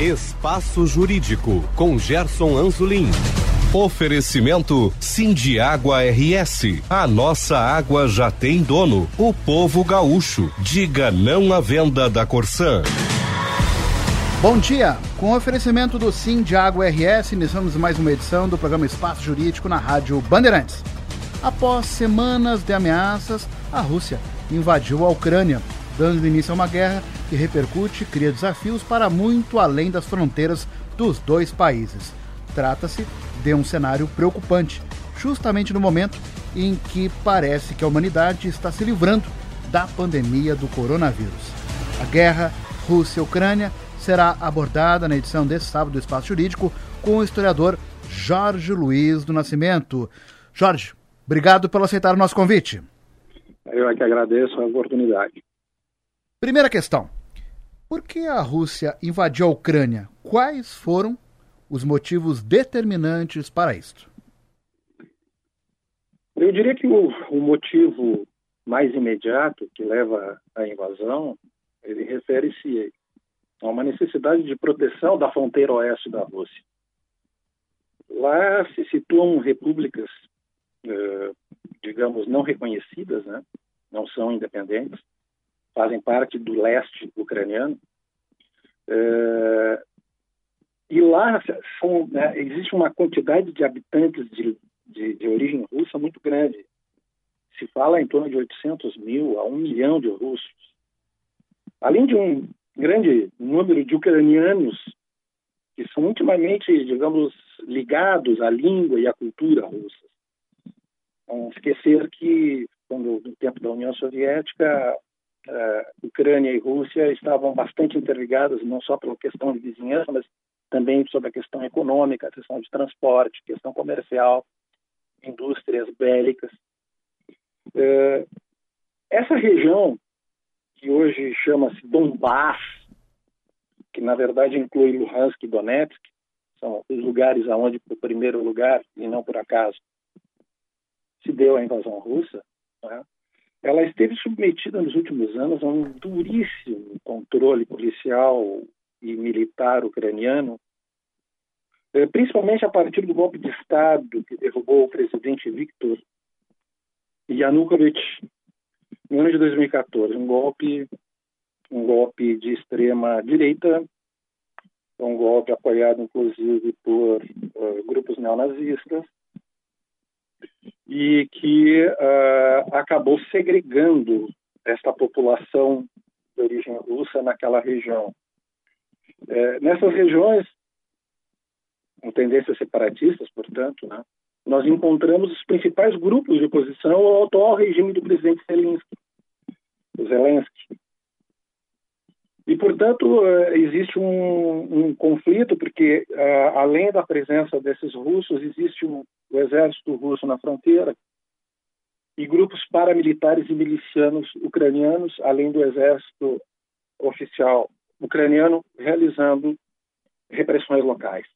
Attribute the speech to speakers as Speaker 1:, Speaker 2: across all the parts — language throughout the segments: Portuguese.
Speaker 1: Espaço Jurídico com Gerson Anzolin. Oferecimento Água RS. A nossa água já tem dono. O povo gaúcho. Diga não à venda da Corsã.
Speaker 2: Bom dia. Com oferecimento do Água RS, iniciamos mais uma edição do programa Espaço Jurídico na Rádio Bandeirantes. Após semanas de ameaças, a Rússia invadiu a Ucrânia, dando início a uma guerra que repercute e cria desafios para muito além das fronteiras dos dois países. Trata-se de um cenário preocupante, justamente no momento em que parece que a humanidade está se livrando da pandemia do coronavírus. A guerra Rússia-Ucrânia será abordada na edição desse sábado do Espaço Jurídico com o historiador Jorge Luiz do Nascimento. Jorge, obrigado por aceitar o nosso convite.
Speaker 3: Eu é que agradeço a oportunidade.
Speaker 2: Primeira questão. Por que a Rússia invadiu a Ucrânia? Quais foram os motivos determinantes para isto?
Speaker 3: Eu diria que o, o motivo mais imediato que leva à invasão, ele refere-se a uma necessidade de proteção da fronteira oeste da Rússia. Lá se situam repúblicas, eh, digamos, não reconhecidas, né? não são independentes, fazem parte do leste ucraniano. É, e lá são, né, existe uma quantidade de habitantes de, de, de, origem russa muito grande. Se fala em torno de 800 mil a 1 milhão de russos. Além de um grande número de ucranianos que são intimamente, digamos, ligados à língua e à cultura russa. Não esquecer que, quando, no tempo da União Soviética, uh, Ucrânia e Rússia estavam bastante interligadas, não só pela questão de vizinhança, mas também sobre a questão econômica, a questão de transporte, questão comercial, indústrias bélicas. Uh, essa região, que hoje chama-se Donbass, que na verdade inclui Luhansk e Donetsk, são os lugares aonde, por primeiro lugar, e não por acaso, se deu a invasão russa, né? Ela esteve submetida nos últimos anos a um duríssimo controle policial e militar ucraniano, eh, principalmente a partir do golpe de Estado que derrubou o presidente Viktor Yanukovych no ano de 2014, um golpe, um golpe de extrema direita, um golpe apoiado inclusive por uh, grupos neonazistas, e que uh, acabou segregando esta população de origem russa naquela região. É, nessas regiões, com tendências separatistas, portanto, né, nós encontramos os principais grupos de oposição ao atual regime do presidente Zelensky. Zelensky. E, portanto, é, existe um, um conflito, porque, uh, além da presença desses russos, existe um, o exército russo na fronteira e grupos paramilitares e milicianos ucranianos, além do exército oficial ucraniano, realizando repressões locais.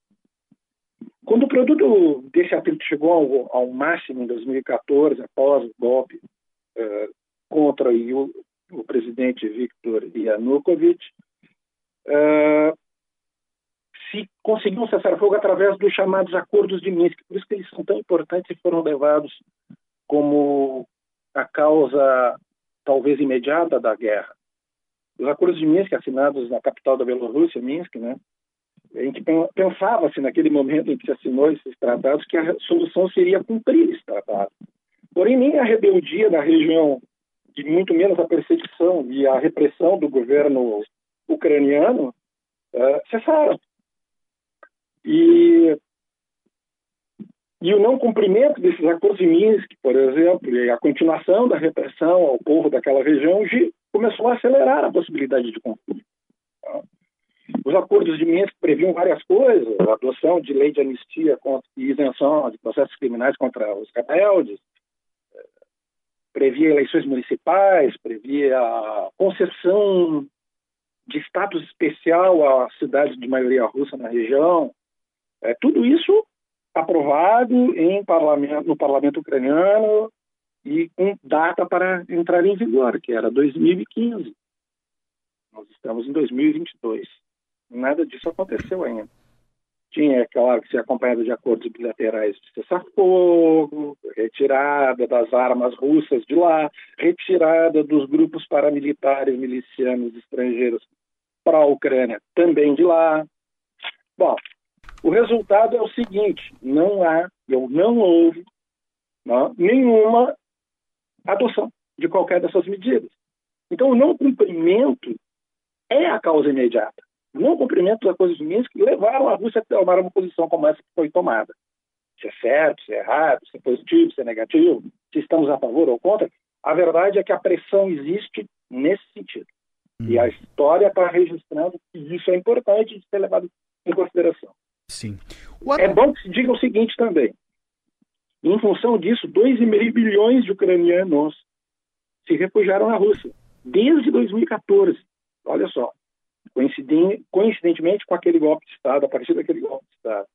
Speaker 3: Quando o produto desse atrito chegou ao, ao máximo em 2014, após o golpe uh, contra o, o, presidente Viktor Yanukovych, uh, se conseguiu um cessar-fogo através dos chamados acordos de Minsk. Por isso que eles são tão importantes e foram levados como a causa talvez imediata da guerra. Os acordos de Minsk, assinados na capital da Bielorrússia, Minsk, né, em que pensava-se naquele momento em que se assinou esses tratados que a solução seria cumprir esse tratado. Porém, nem a rebeldia da região, e muito menos a perseguição e a repressão do governo ucraniano uh, cessaram. E, e o não cumprimento desses acordos de Minsk, por exemplo, e a continuação da repressão ao povo daquela região começou a acelerar a possibilidade de conflito. Os acordos de Minsk previam várias coisas, a adoção de lei de anistia e isenção de processos criminais contra os rebeldes, previa eleições municipais, previa a concessão de status especial às cidades de maioria russa na região, é, tudo isso aprovado em parlamento, no parlamento ucraniano e com data para entrar em vigor, que era 2015. Nós estamos em 2022. Nada disso aconteceu ainda. Tinha, claro, que ser acompanhado de acordos bilaterais de cessar-fogo, retirada das armas russas de lá, retirada dos grupos paramilitares milicianos estrangeiros para a Ucrânia também de lá. Bom, o resultado é o seguinte: não há, ou não houve, não, nenhuma adoção de qualquer dessas medidas. Então, o não cumprimento é a causa imediata. O não cumprimento das coisas de Minsk levaram a Rússia a tomar uma posição como essa que foi tomada. Se é certo, se é errado, se é positivo, se é negativo, se estamos a favor ou contra, a verdade é que a pressão existe nesse sentido. Hum. E a história está registrando que isso é importante de ser levado em consideração.
Speaker 2: Sim.
Speaker 3: What... É bom que se diga o seguinte também. Em função disso, 2,5 bilhões de ucranianos se refugiaram na Rússia desde 2014. Olha só, coincidentemente com aquele golpe de Estado, a partir daquele golpe de Estado.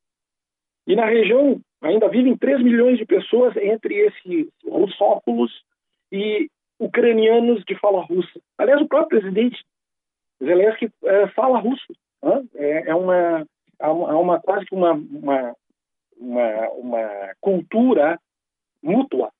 Speaker 3: E na região ainda vivem 3 milhões de pessoas entre esses russófilos e ucranianos de fala russa. Aliás, o próprio presidente Zelensky é, fala russo. Né? É, é, uma, há uma, uma, quase que uma, uma, uma, uma cultura mútua.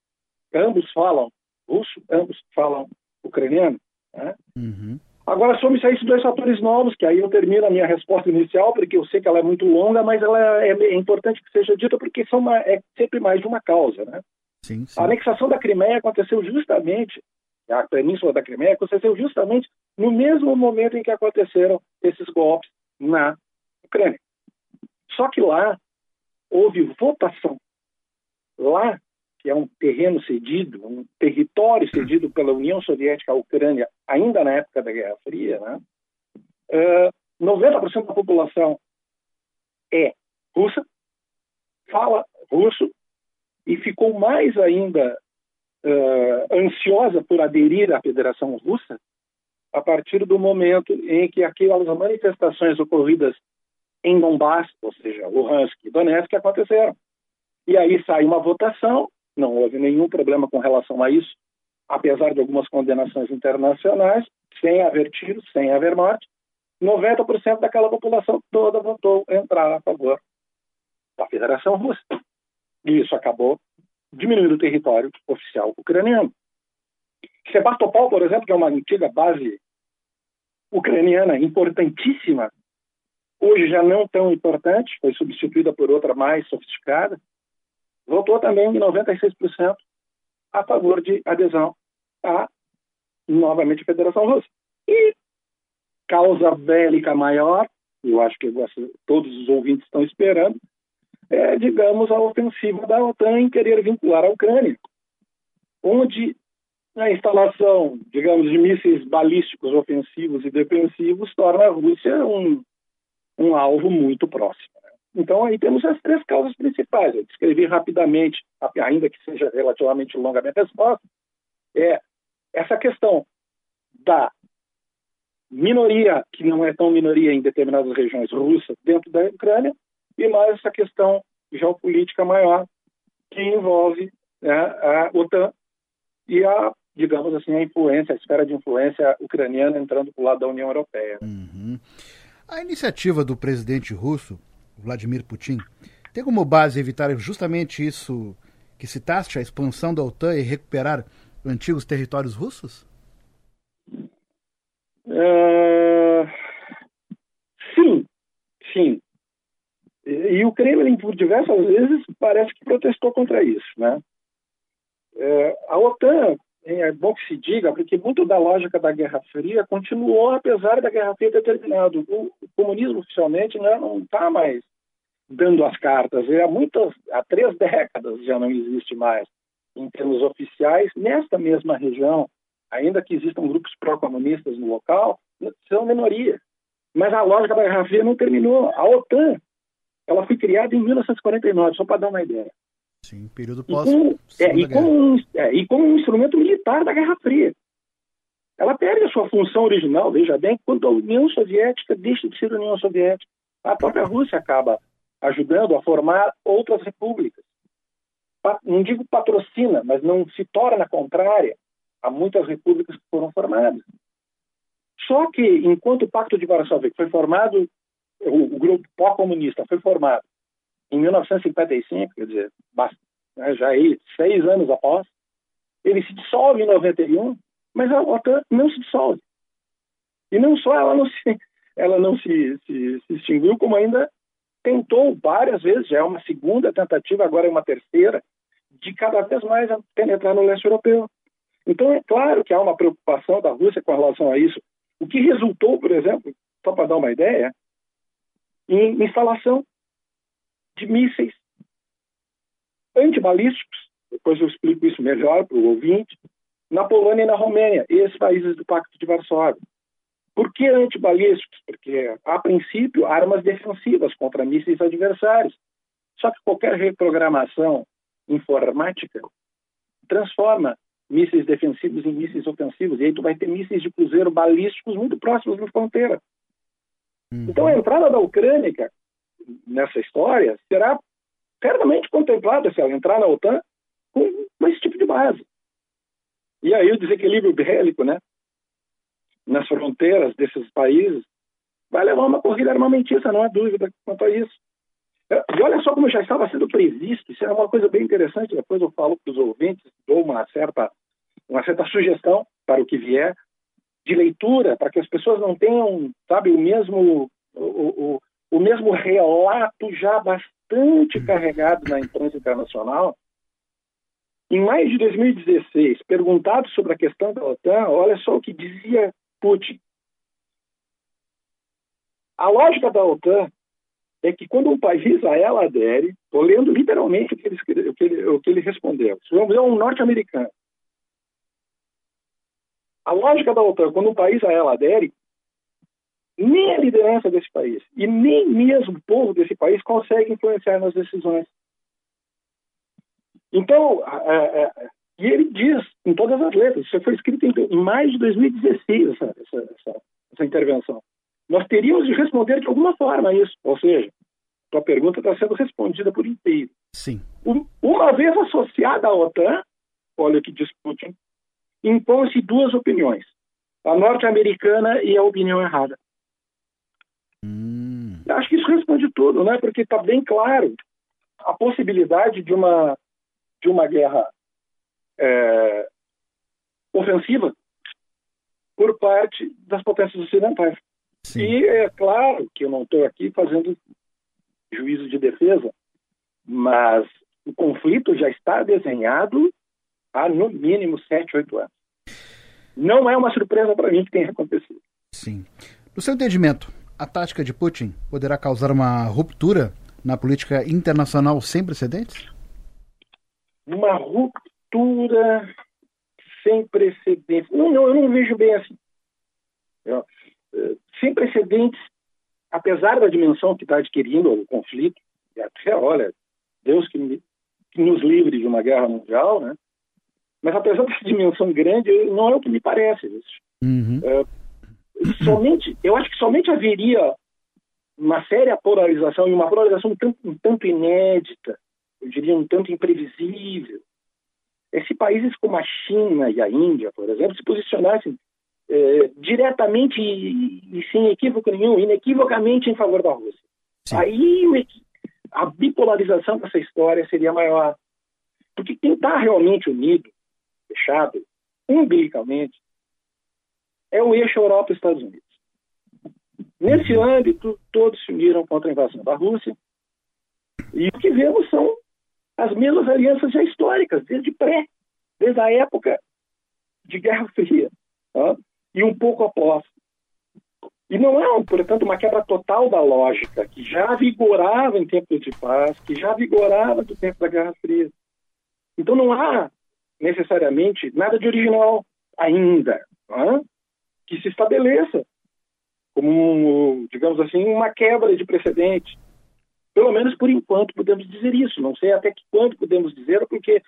Speaker 3: Ambos falam russo, ambos falam ucraniano. Né? Uhum. Agora, a esses dois fatores novos, que aí eu termino a minha resposta inicial, porque eu sei que ela é muito longa, mas ela é, é importante que seja dita, porque são uma, é sempre mais de uma causa. Né? Sim, sim. A anexação da Crimeia aconteceu justamente, a península da Crimeia aconteceu justamente no mesmo momento em que aconteceram esses golpes na Ucrânia. Só que lá houve votação. Lá que é um terreno cedido, um território cedido pela União Soviética à Ucrânia, ainda na época da Guerra Fria, né? Uh, 90% da população é russa, fala russo e ficou mais ainda uh, ansiosa por aderir à Federação Russa a partir do momento em que aquelas manifestações ocorridas em Donbass, ou seja, Luhansk e Donetsk, aconteceram. E aí sai uma votação não houve nenhum problema com relação a isso, apesar de algumas condenações internacionais, sem haver tiros, sem haver morte. 90% daquela população toda votou entrar a favor da Federação Russa. E isso acabou diminuindo o território oficial ucraniano. Sebastopol, por exemplo, que é uma antiga base ucraniana importantíssima, hoje já não tão importante, foi substituída por outra mais sofisticada, votou também em 96% a favor de adesão à, novamente, Federação Russa. E causa bélica maior, eu acho que todos os ouvintes estão esperando, é, digamos, a ofensiva da OTAN em querer vincular a Ucrânia, onde a instalação, digamos, de mísseis balísticos ofensivos e defensivos torna a Rússia um, um alvo muito próximo. Então, aí temos as três causas principais. Eu descrevi rapidamente, ainda que seja relativamente longa a minha resposta, é essa questão da minoria, que não é tão minoria em determinadas regiões russas dentro da Ucrânia, e mais essa questão geopolítica maior, que envolve né, a OTAN e a, digamos assim, a influência, a esfera de influência ucraniana entrando para o lado da União Europeia.
Speaker 2: Uhum. A iniciativa do presidente russo Vladimir Putin, tem como base evitar justamente isso que citaste, a expansão da OTAN e recuperar antigos territórios russos?
Speaker 3: Uh, sim, sim. E, o Kremlin, por diversas vezes, parece que protestou contra isso. Né? Uh, a OTAN, é bom que se diga, porque muito da lógica da Guerra Fria continuou, apesar da Guerra Fria ter terminado. O, o comunismo, oficialmente, né, não está mais dando as cartas. há muitas, há três décadas já não existe mais, em termos oficiais, nesta mesma região, ainda que existam grupos pró-comunistas no local, são minoria. Mas a lógica da Guerra Fria não terminou. A OTAN, ela foi criada em 1949, só para dar uma ideia.
Speaker 2: Sim, período pós.
Speaker 3: E como, é, e, como um, é, e como um instrumento militar da Guerra Fria. Ela perde a sua função original, veja bem, quando a União Soviética deixa de ser União Soviética. A própria Rússia acaba ajudando a formar outras repúblicas. Não digo patrocina, mas não se torna contrária a muitas repúblicas que foram formadas. Só que, enquanto o Pacto de Varsóvia foi formado o, o grupo pó-comunista foi formado em 1955, quer dizer, né, já aí seis anos após, ele se dissolve em 91, mas a OTAN não se dissolve. E não só ela não se, ela não se, se, se extinguiu, como ainda tentou várias vezes, já é uma segunda tentativa, agora é uma terceira, de cada vez mais penetrar no leste europeu. Então, é claro que há uma preocupação da Rússia com relação a isso. O que resultou, por exemplo, só para dar uma ideia, em instalação de mísseis antibalísticos, depois eu explico isso melhor para o ouvinte, na Polônia e na Romênia, esses países do Pacto de Varsóvia. Por que antibalísticos? Porque, a princípio, armas defensivas contra mísseis adversários. Só que qualquer reprogramação informática transforma mísseis defensivos em mísseis ofensivos. E aí tu vai ter mísseis de cruzeiro balísticos muito próximos da fronteira. Uhum. Então, a entrada da Ucrânia nessa história será certamente contemplada se ela entrar na OTAN com, com esse tipo de base. E aí o desequilíbrio bélico, né, nas fronteiras desses países, vai levar uma corrida armamentista, não há dúvida quanto a isso. É, e olha só como já estava sendo previsto, isso é uma coisa bem interessante, depois eu falo para os ouvintes, dou uma certa, uma certa sugestão para o que vier, de leitura, para que as pessoas não tenham, sabe, o mesmo, o, o, o mesmo relato já bastante carregado na imprensa internacional, em maio de 2016, perguntado sobre a questão da OTAN, olha só o que dizia Putin. A lógica da OTAN é que quando um país a ela adere, estou lendo literalmente o que ele, o que ele, o que ele respondeu. Vamos ver um norte-americano. A lógica da OTAN, quando um país a ela adere, nem a liderança desse país e nem mesmo o povo desse país consegue influenciar nas decisões. Então, é, é, e ele diz em todas as letras, isso foi escrito em, mais de 2016, essa, essa, essa, essa, intervenção. Nós teríamos de responder de alguma forma a isso, ou seja, tua pergunta está sendo respondida por inteiro.
Speaker 2: Sim.
Speaker 3: Um, uma vez associada à OTAN, olha o que diz Putin, impõe-se duas opiniões, a norte-americana e a opinião errada.
Speaker 2: Hum.
Speaker 3: Acho que isso responde tudo, né? porque está bem claro a possibilidade de uma de uma guerra é, ofensiva por parte das potências ocidentais. Sim. E é claro que eu não estou aqui fazendo juízo de defesa, mas o conflito já está desenhado há no mínimo sete, oito anos. Não é uma surpresa para mim que tenha acontecido.
Speaker 2: Sim. No seu entendimento, a tática de Putin poderá causar uma ruptura na política internacional sem precedentes?
Speaker 3: uma ruptura sem precedentes. Não, não, eu não vejo bem assim. Eu, eh, sem precedentes, apesar da dimensão que está adquirindo o conflito, até, olha, Deus que, me, que, nos livre de uma guerra mundial, né? Mas apesar dessa dimensão grande, não é o que me parece.
Speaker 2: Uhum.
Speaker 3: É, somente, eu acho que somente haveria uma séria polarização e uma polarização um tanto, um tanto inédita eu diria, um tanto imprevisível. É se países como a China e a Índia, por exemplo, se posicionassem é, diretamente e, e, sem equívoco nenhum, inequivocamente em favor da Rússia. Sim. Aí a bipolarização dessa história seria maior. Porque quem está realmente unido, fechado, umbilicalmente, é o eixo Europa-Estados Unidos. Nesse âmbito, todos se uniram contra a invasão da Rússia. E o que vemos são as mesmas alianças já históricas, desde pré, desde a época de Guerra Fria, tá? e um pouco após. E não é, portanto, uma quebra total da lógica que já vigorava em tempos de paz, que já vigorava do tempo da Guerra Fria. Então não há necessariamente nada de original ainda tá? Que se estabeleça como, digamos assim, uma quebra de precedente. Pelo menos por enquanto podemos dizer isso. Não sei até que quando podemos dizer, porque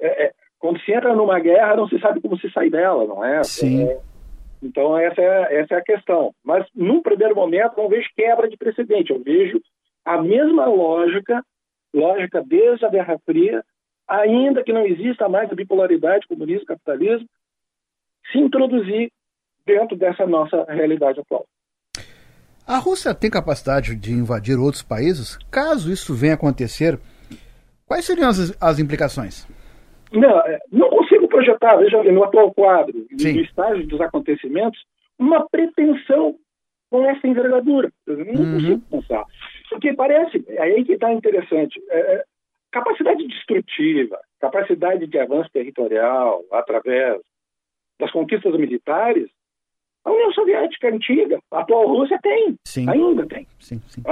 Speaker 3: é, é, quando se entra numa guerra não se sabe como se sai dela, não é?
Speaker 2: Sim. É,
Speaker 3: então essa é, essa é a questão. Mas num primeiro momento não vejo quebra de precedente. Eu vejo a mesma lógica, lógica desde a Guerra Fria, ainda que não exista mais a bipolaridade, comunismo, capitalismo, se introduzir dentro dessa nossa realidade atual.
Speaker 2: A Rússia tem capacidade de invadir outros países? Caso isso venha a acontecer, quais seriam as, as implicações?
Speaker 3: Não, é, não consigo projetar, veja no atual quadro, Sim. no estágio dos acontecimentos, uma pretensão com essa envergadura. Eu não uhum. consigo pensar. Porque parece, aí que está interessante, é, é, capacidade destrutiva, capacidade de avanço territorial através das conquistas militares, a União Soviética antiga, a atual Rússia tem, sim. ainda tem. Sim, sim.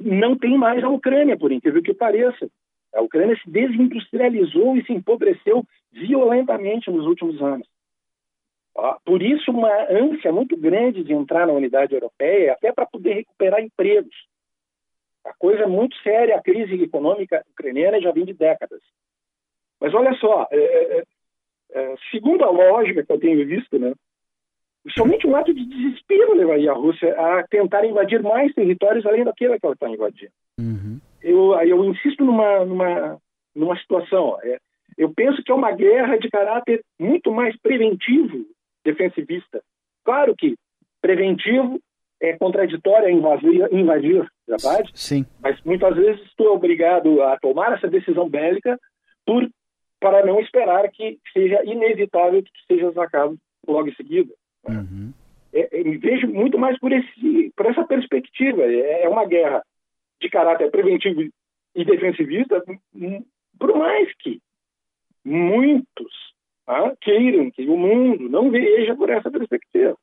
Speaker 3: Não tem mais a Ucrânia, por incrível que pareça. A Ucrânia se desindustrializou e se empobreceu violentamente nos últimos anos. Por isso, uma ânsia muito grande de entrar na unidade europeia, até para poder recuperar empregos. A coisa é muito séria, a crise econômica ucraniana já vem de décadas. Mas olha só, é, é, é, segundo a lógica que eu tenho visto, né, somente um ato de desespero levaria a Rússia a tentar invadir mais territórios além daquele que ela está invadindo. Uhum. Eu, eu insisto numa, numa, numa situação. É, eu penso que é uma guerra de caráter muito mais preventivo defensivista. Claro que preventivo é contraditório a invadir, invadir verdade?
Speaker 2: Sim.
Speaker 3: Mas muitas vezes estou obrigado a tomar essa decisão bélica por, para não esperar que seja inevitável que seja atacado logo em seguida. Uhum. É, é, vejo muito mais por, esse, por essa perspectiva. É, é uma guerra de caráter preventivo e defensivista, por mais que muitos ah, queiram que o mundo não veja por essa perspectiva.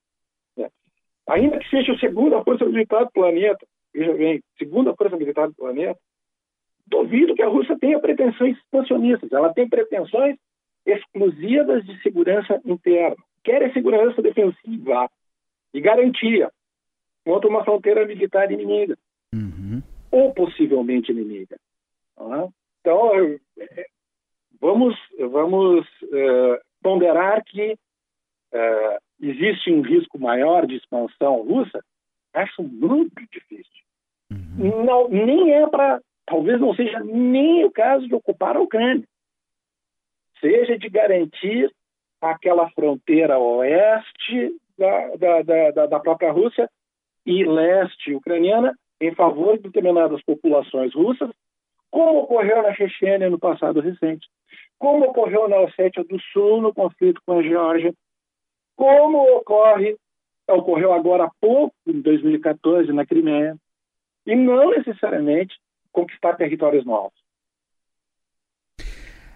Speaker 3: Né? Ainda que seja a segunda força militar do planeta, veja bem, segunda força militar do planeta, duvido que a Rússia tenha pretensões expansionistas. Ela tem pretensões exclusivas de segurança interna. Quer segurança defensiva e garantia contra uma fronteira militar inimiga. Uhum. Ou possivelmente inimiga. Ah, então, é, Vamos, vamos uh, ponderar que uh, existe um risco maior de expansão russa? Acho muito difícil. Uhum. Não, nem é para. Talvez não seja nem o caso de ocupar a Ucrânia. Seja de garantir aquela fronteira oeste da, da, da, da própria Rússia e leste ucraniana em favor de determinadas populações russas, como ocorreu na Chechênia no passado recente como ocorreu na Ossétia do Sul no conflito com a Geórgia, como ocorre, ocorreu agora há pouco, em 2014, na Crimeia, e não necessariamente conquistar territórios novos.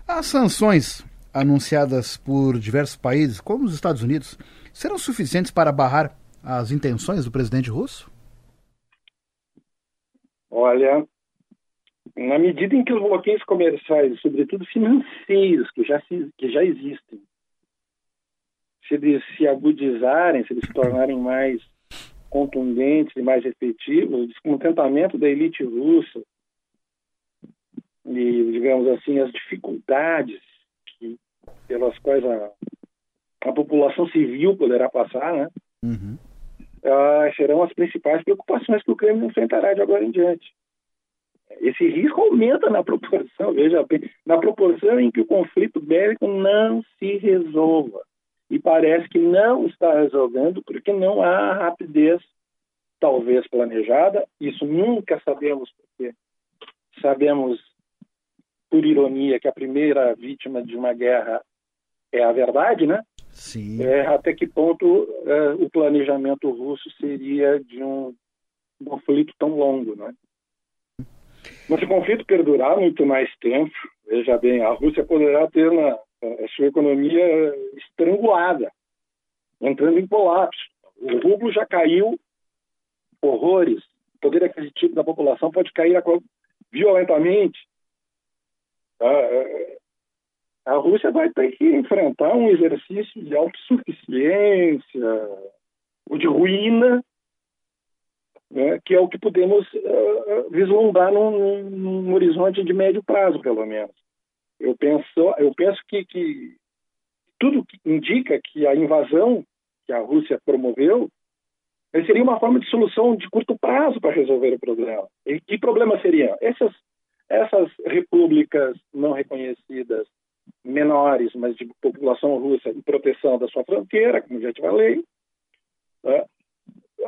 Speaker 2: As sanções anunciadas por diversos países, como os Estados Unidos, serão suficientes para barrar as intenções do presidente russo?
Speaker 3: Olha, na medida em que os bloqueios comerciais, sobretudo financeiros, que já, se, que já existem, se eles se agudizarem, se eles se tornarem mais contundentes e mais efetivos, o descontentamento da elite russa e, digamos assim, as dificuldades pelas quais a, a população civil poderá passar, né? Uhum. Ah, serão as principais preocupações que o Kremlin enfrentará de agora em diante esse risco aumenta na proporção, veja bem, na proporção em que o conflito bélico não se resolva. E parece que não está resolvendo porque não há rapidez, talvez planejada. Isso nunca sabemos, porque sabemos, por ironia, que a primeira vítima de uma guerra é a verdade, né?
Speaker 2: Sim.
Speaker 3: É, até que ponto é, o planejamento russo seria de um conflito tão longo, né? Mas se o conflito perdurar muito mais tempo, veja bem, a Rússia poderá ter na, a sua economia estrangulada, entrando em colapso. O rublo já caiu horrores. O poder aquisitivo da população pode cair violentamente. A, a Rússia vai ter que enfrentar um exercício de autossuficiência, ou de ruína, né, que é o que podemos uh, vislumbrar num, num, horizonte de médio prazo, pelo menos. Eu penso, eu penso que, que tudo indica que a invasão que a Rússia promoveu seria uma forma de solução de curto prazo para resolver o problema. E que problema seria? Essas, essas repúblicas não reconhecidas, menores, mas de população russa, em proteção da sua fronteira, como já te falei, né?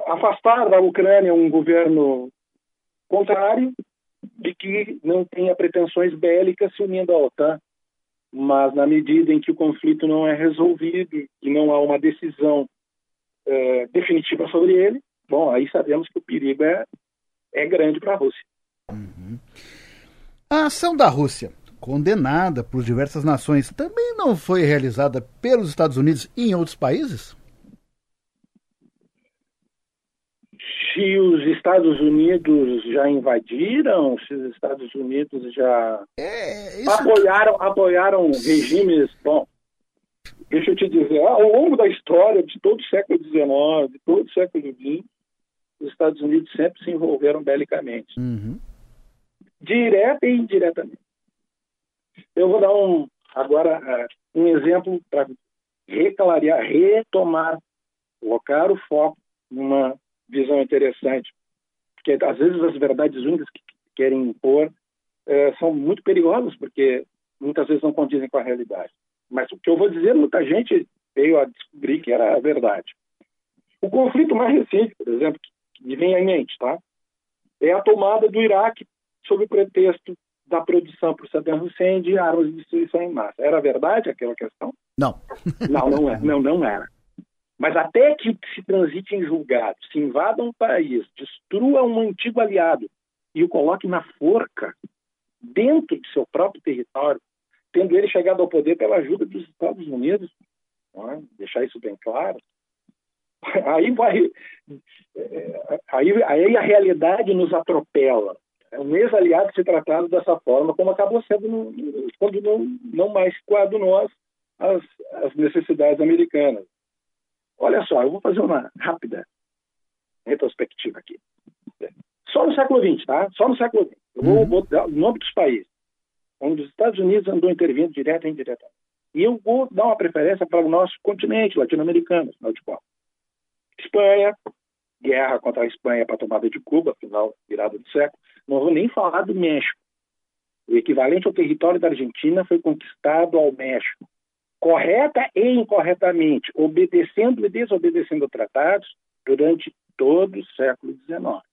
Speaker 3: afastar da Ucrânia um governo contrário e que não tenha pretensões bélicas se unindo à OTAN. Mas, na medida em que o conflito não é resolvido e não há uma decisão é, definitiva sobre ele, bom, aí sabemos que o perigo é, é grande para a Rússia.
Speaker 2: A ação da Rússia, condenada por diversas nações, também não foi realizada pelos Estados Unidos e em outros países?
Speaker 3: se os Estados Unidos já invadiram, se os Estados Unidos já é, isso... apoiaram, apoiaram regimes. Bom, deixa eu te dizer, ao longo da história de todo o século XIX, de todo o século XX, os Estados Unidos sempre se envolveram belicamente,
Speaker 2: uhum.
Speaker 3: Direta e indiretamente. Eu vou dar um agora uh, um exemplo para reclarear, retomar, colocar o foco numa visão interessante, porque às vezes as verdades únicas que querem impor é, são muito perigosas, porque muitas vezes não condizem com a realidade. Mas o que eu vou dizer, muita gente veio a descobrir que era a verdade. O conflito mais recente, por exemplo, que me vem à mente, tá? é a tomada do Iraque sob o pretexto da produção por Saddam Hussein de armas de destruição em massa. Era verdade aquela questão?
Speaker 2: Não.
Speaker 3: não, não, é, não, não era. Mas até que se transite em julgado, se invada um país, destrua um antigo aliado e o coloque na forca, dentro de seu próprio território, tendo ele chegado ao poder pela ajuda dos Estados Unidos, é? deixar isso bem claro, aí vai. É, aí, aí a realidade nos atropela. É um ex-aliado ser tratado dessa forma, como acabou sendo no, quando não, não mais coadunou as, as, as necessidades americanas. Olha só, eu vou fazer uma rápida retrospectiva aqui. Só no século XX, tá? Só no século XX. Eu vou, uhum. vou dar o nome dos países onde os Estados Unidos andou intervindo direto e indiretamente. E eu vou dar uma preferência para o nosso continente latino-americano, afinal de contas. Espanha, guerra contra a Espanha para a tomada de Cuba, final, virada do século. Não vou nem falar do México. O equivalente ao território da Argentina foi conquistado ao México correta e incorretamente, obedecendo e desobedecendo tratados durante todo o século XIX.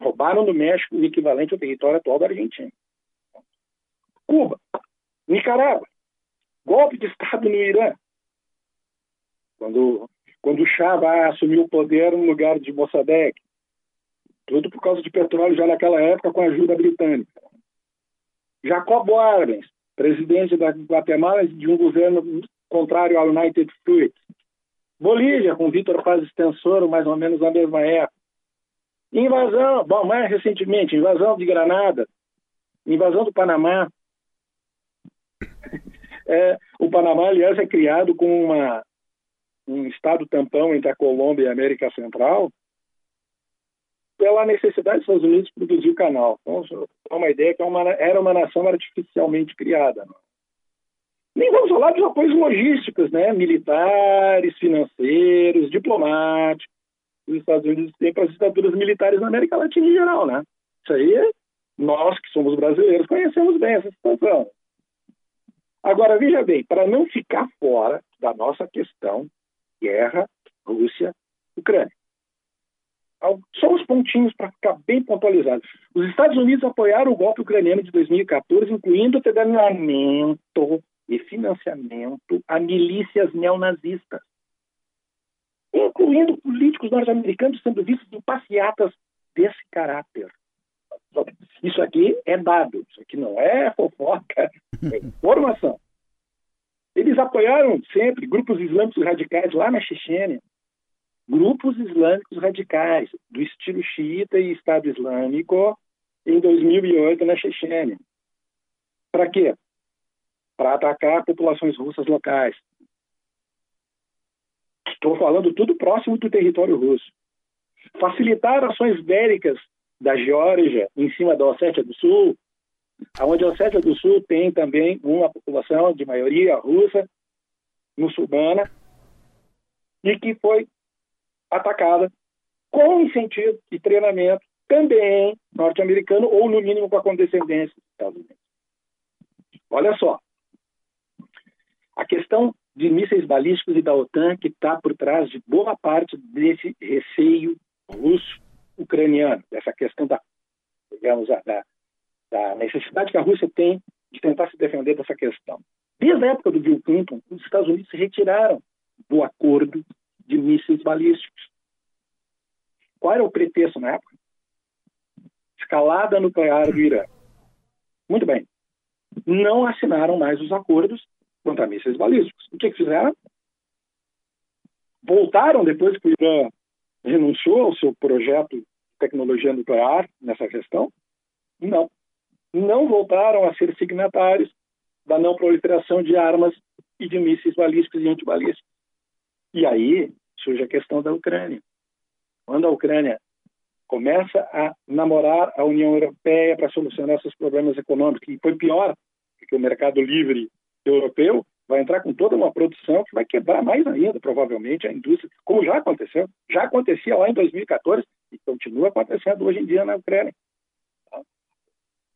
Speaker 3: Roubaram do México o equivalente ao território atual da Argentina. Cuba, Nicarágua, golpe de Estado no Irã. Quando, quando o Shah vai assumir o poder no lugar de Mossadegh. Tudo por causa de petróleo já naquela época com a ajuda britânica. Jacob Arbenz, presidente da Guatemala de um governo contrário ao United Fruit. Bolívia, com Vitor Paz Extensor, mais ou menos na mesma época. Invasão, bom, mais recentemente, invasão de Granada, invasão do Panamá. É, o Panamá, aliás, é criado com uma, um estado tampão entre a Colômbia e a América Central, pela necessidade dos Estados Unidos produzir o canal. Então, é uma ideia que é era uma nação artificialmente criada. Não? Nem vamos falar dos apoios logísticos, né? militares, financeiros, diplomáticos. Os Estados Unidos têm para as ditaduras militares na América Latina em geral. Né? Isso aí, nós que somos brasileiros, conhecemos bem essa situação. Agora, veja bem, para não ficar fora da nossa questão, guerra, Rússia, Ucrânia. Só os pontinhos para ficar bem pontualizado. Os Estados Unidos apoiaram o golpe ucraniano de 2014, incluindo o treinamento e financiamento a milícias neonazistas, incluindo políticos norte-americanos sendo vistos em passeatas desse caráter. Isso aqui é dado, isso aqui não é fofoca, é informação. Eles apoiaram sempre grupos islâmicos radicais lá na Chechênia, grupos islâmicos radicais do estilo xiita e Estado Islâmico em 2008 na Chechênia. Para quê? Para atacar populações russas locais. Estou falando tudo próximo do território russo. Facilitar ações bélicas da Geórgia em cima da Ossétia do Sul, onde a Ossétia do Sul tem também uma população de maioria russa, muçulmana, e que foi atacada com incentivo e treinamento também norte-americano ou, no mínimo, com a condescendência dos Estados Unidos. Olha só. A questão de mísseis balísticos e da OTAN que está por trás de boa parte desse receio russo-ucraniano, dessa questão da, digamos, da, da necessidade que a Rússia tem de tentar se defender dessa questão. Desde a época do Bill Clinton, os Estados Unidos se retiraram do acordo de mísseis balísticos. Qual era o pretexto na época? Escalada nuclear do Irã. Muito bem. Não assinaram mais os acordos contra mísseis balísticos. O que, que fizeram? Voltaram depois que o Irã renunciou ao seu projeto de tecnologia nuclear nessa questão? Não. Não voltaram a ser signatários da não proliferação de armas e de mísseis balísticos e antibalísticos. E aí surge a questão da Ucrânia. Quando a Ucrânia começa a namorar a União Europeia para solucionar seus problemas econômicos, e foi pior, porque o mercado livre europeu vai entrar com toda uma produção que vai quebrar mais ainda, provavelmente, a indústria, como já aconteceu. Já acontecia lá em 2014 e continua acontecendo hoje em dia na Ucrânia.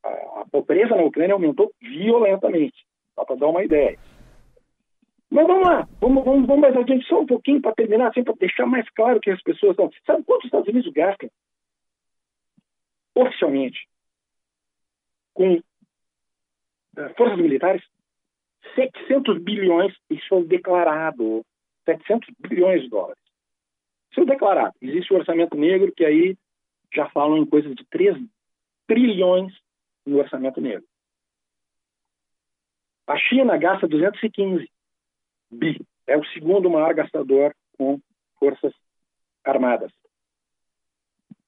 Speaker 3: A, pobreza na Ucrânia aumentou violentamente, só para dar uma ideia. Mas vamos lá, vamos, vamos, vamos mais adiante só um pouquinho para terminar, assim, para deixar mais claro que as pessoas estão. Sabe quanto os Estados Unidos gastam oficialmente com uh, forças militares? 700 bilhões, isso é declarado, 700 bilhões de dólares. Isso é declarado. Existe o orçamento negro, que aí já falam em coisas de 3 trilhões no orçamento negro. A China gasta 215 bi. É o segundo maior gastador com forças armadas.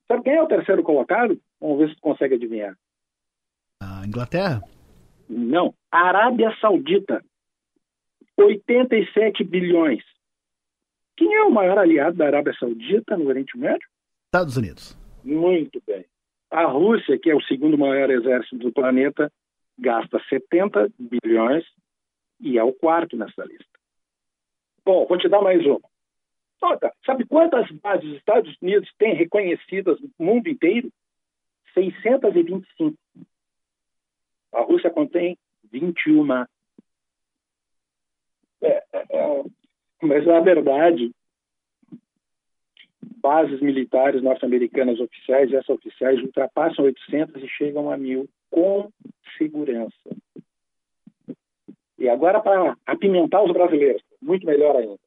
Speaker 3: Sabe quem é o terceiro colocado? Vamos ver se tu consegue adivinhar.
Speaker 2: A Inglaterra?
Speaker 3: Não. A Arábia Saudita. 87 bilhões. Quem é o maior aliado da Arábia Saudita no Oriente Médio?
Speaker 2: Estados Unidos.
Speaker 3: Muito bem. A Rússia, que é o segundo maior exército do planeta, gasta 70 bilhões e é o quarto nessa lista. Bom, vou te dar mais uma. Sabe quantas bases os Estados Unidos têm reconhecidas no mundo inteiro? 625. A Rússia contém 21. É, é, é, mas, na verdade, bases militares norte-americanas oficiais essas oficiais ultrapassam 800 e chegam a mil com segurança. E agora, para apimentar os brasileiros, muito melhor ainda.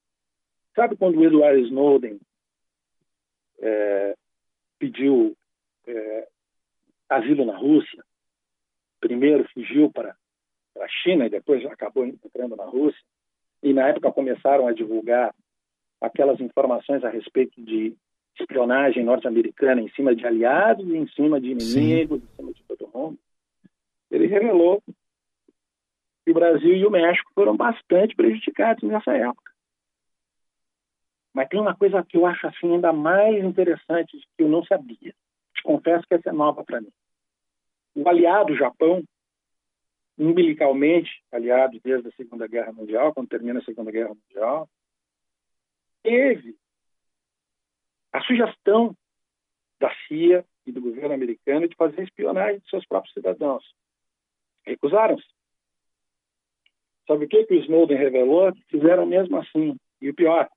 Speaker 3: Sabe quando o Edward Snowden é, pediu é, asilo na Rússia? primeiro fugiu para a China e depois acabou entrando na Rússia. E na época começaram a divulgar aquelas informações a respeito de espionagem norte-americana em cima de aliados, em cima de inimigos, Sim. em cima de todo mundo. Ele revelou que o Brasil e o México foram bastante prejudicados nessa época. Mas tem uma coisa que eu acho assim ainda mais interessante que eu não sabia. Te confesso que essa é nova para mim o aliado Japão, umbilicalmente aliado desde a Segunda Guerra Mundial, quando termina a Segunda Guerra Mundial, teve a sugestão da CIA e do governo americano de fazer espionagem de seus próprios cidadãos. Recusaram-se. Sabe o que, que o Snowden revelou? Fizeram mesmo assim. E o pior,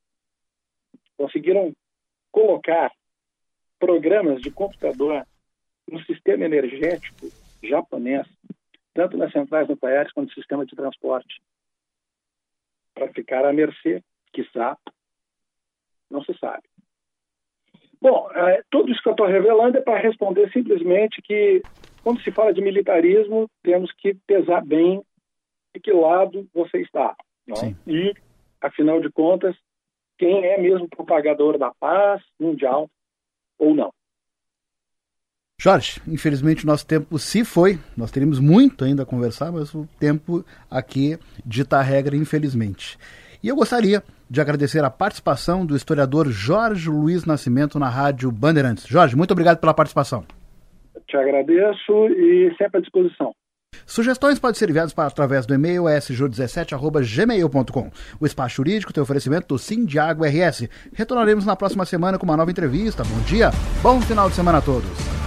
Speaker 3: conseguiram colocar programas de computador no sistema energético japonês, tanto nas centrais nucleares quanto no sistema de transporte, para ficar à mercê, quiçá, não se sabe. Bom, é, tudo isso que eu estou revelando é para responder simplesmente que, quando se fala de militarismo, temos que pesar bem de que lado você está. E, afinal de contas, quem é mesmo propagador da paz mundial ou não.
Speaker 2: Jorge, infelizmente o nosso tempo se foi. Nós teríamos muito ainda a conversar, mas o tempo aqui dita a regra, infelizmente. E eu gostaria de agradecer a participação do historiador Jorge Luiz Nascimento na Rádio Bandeirantes. Jorge, muito obrigado pela participação.
Speaker 3: Te agradeço e sempre à disposição.
Speaker 2: Sugestões podem ser enviadas para, através do e-mail sju17.gmail.com. O Espaço Jurídico tem oferecimento do Sim Diago RS. Retornaremos na próxima semana com uma nova entrevista. Bom dia, bom final de semana a todos.